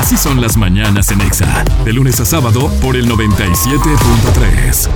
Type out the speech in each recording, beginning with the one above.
Así son las mañanas en Exa. De lunes a sábado por el 97.3.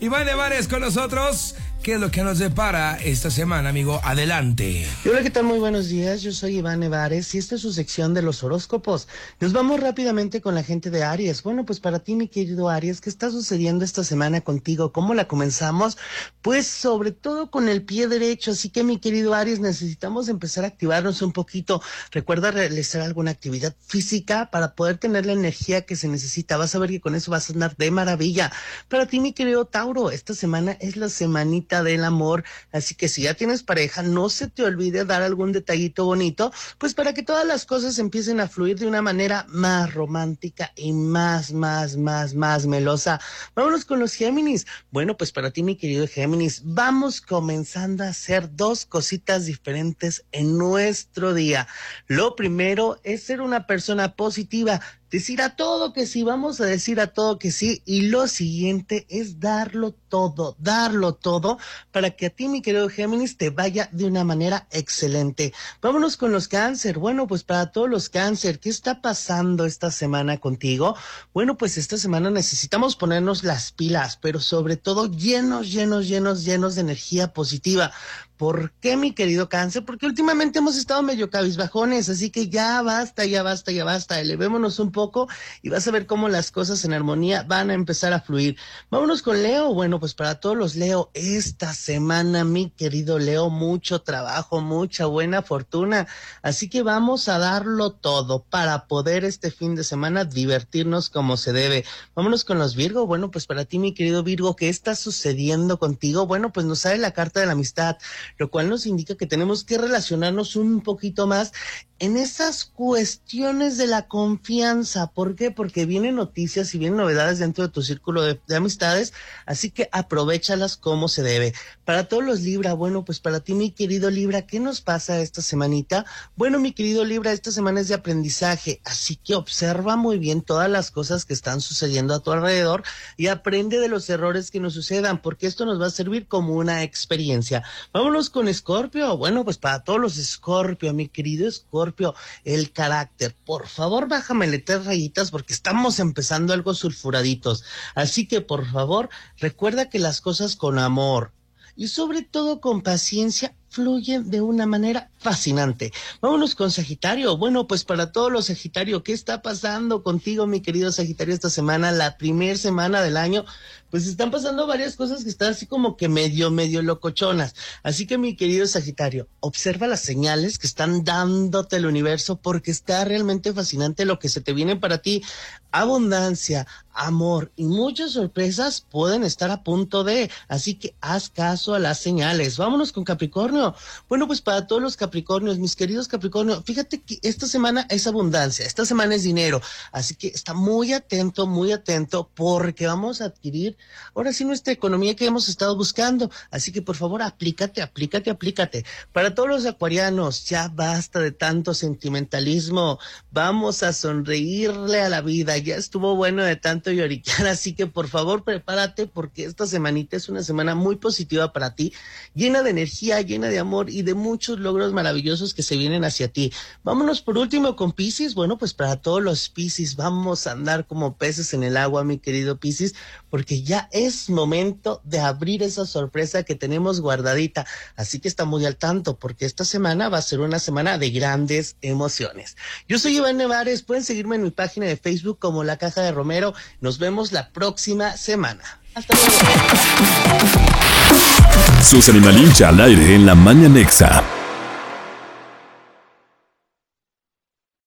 Iván Nevares con nosotros. ¿Qué es lo que nos depara esta semana, amigo? Adelante. Hola, ¿qué tal? Muy buenos días. Yo soy Iván Nevares y esta es su sección de los horóscopos. Nos vamos rápidamente con la gente de Aries. Bueno, pues para ti, mi querido Aries, ¿qué está sucediendo esta semana contigo? ¿Cómo la comenzamos? Pues sobre todo con el pie derecho. Así que, mi querido Aries, necesitamos empezar a activarnos un poquito. Recuerda realizar alguna actividad física para poder tener la energía que se necesita. Vas a ver que con eso vas a andar de maravilla. Para ti, mi querido Tauro, esta semana es la semanita del amor. Así que si ya tienes pareja, no se te olvide dar algún detallito bonito, pues para que todas las cosas empiecen a fluir de una manera más romántica y más, más, más, más melosa. Vámonos con los Géminis. Bueno, pues para ti, mi querido Géminis, vamos comenzando a hacer dos cositas diferentes en nuestro día. Lo primero es ser una persona positiva decir a todo que sí, vamos a decir a todo que sí. Y lo siguiente es darlo todo, darlo todo para que a ti, mi querido Géminis, te vaya de una manera excelente. Vámonos con los cáncer. Bueno, pues para todos los cáncer, ¿qué está pasando esta semana contigo? Bueno, pues esta semana necesitamos ponernos las pilas, pero sobre todo llenos, llenos, llenos, llenos de energía positiva. ¿Por qué, mi querido cáncer? Porque últimamente hemos estado medio cabizbajones, así que ya basta, ya basta, ya basta. Elevémonos un poco y vas a ver cómo las cosas en armonía van a empezar a fluir. Vámonos con Leo. Bueno, pues para todos los Leo, esta semana, mi querido Leo, mucho trabajo, mucha buena fortuna. Así que vamos a darlo todo para poder este fin de semana divertirnos como se debe. Vámonos con los Virgo. Bueno, pues para ti, mi querido Virgo, ¿qué está sucediendo contigo? Bueno, pues nos sale la carta de la amistad lo cual nos indica que tenemos que relacionarnos un poquito más en esas cuestiones de la confianza. ¿Por qué? Porque vienen noticias y vienen novedades dentro de tu círculo de, amistades, así que aprovechalas como se debe. Para todos los Libra, bueno, pues para ti, mi querido Libra, ¿qué nos pasa esta semanita? Bueno, mi querido Libra, esta semana es de aprendizaje, así que observa muy bien todas las cosas que están sucediendo a tu alrededor y aprende de los errores que nos sucedan, porque esto nos va a servir como una experiencia. Vámonos con Escorpio. Bueno, pues para todos los Escorpio, mi querido Escorpio, el carácter. Por favor, bájamele tres rayitas porque estamos empezando algo sulfuraditos. Así que, por favor, recuerda que las cosas con amor y sobre todo con paciencia fluyen de una manera fascinante. Vámonos con Sagitario. Bueno, pues para todos los Sagitario, ¿qué está pasando contigo, mi querido Sagitario, esta semana, la primera semana del año? Pues están pasando varias cosas que están así como que medio, medio locochonas. Así que, mi querido Sagitario, observa las señales que están dándote el universo porque está realmente fascinante lo que se te viene para ti. Abundancia, amor y muchas sorpresas pueden estar a punto de. Así que haz caso a las señales. Vámonos con Capricornio. Bueno, pues para todos los Capricornios, mis queridos Capricornios, fíjate que esta semana es abundancia, esta semana es dinero, así que está muy atento, muy atento, porque vamos a adquirir ahora sí nuestra economía que hemos estado buscando. Así que por favor, aplícate, aplícate, aplícate. Para todos los acuarianos, ya basta de tanto sentimentalismo. Vamos a sonreírle a la vida. Ya estuvo bueno de tanto lloriquear, así que por favor, prepárate porque esta semanita es una semana muy positiva para ti, llena de energía, llena de amor y de muchos logros maravillosos que se vienen hacia ti. Vámonos por último con Pisces. Bueno, pues para todos los Pisces, vamos a andar como peces en el agua, mi querido Pisces, porque ya es momento de abrir esa sorpresa que tenemos guardadita. Así que está muy al tanto, porque esta semana va a ser una semana de grandes emociones. Yo soy Iván Nevares, pueden seguirme en mi página de Facebook como La Caja de Romero. Nos vemos la próxima semana. Hasta luego. Sus Animalincha al aire en la Mañanexa.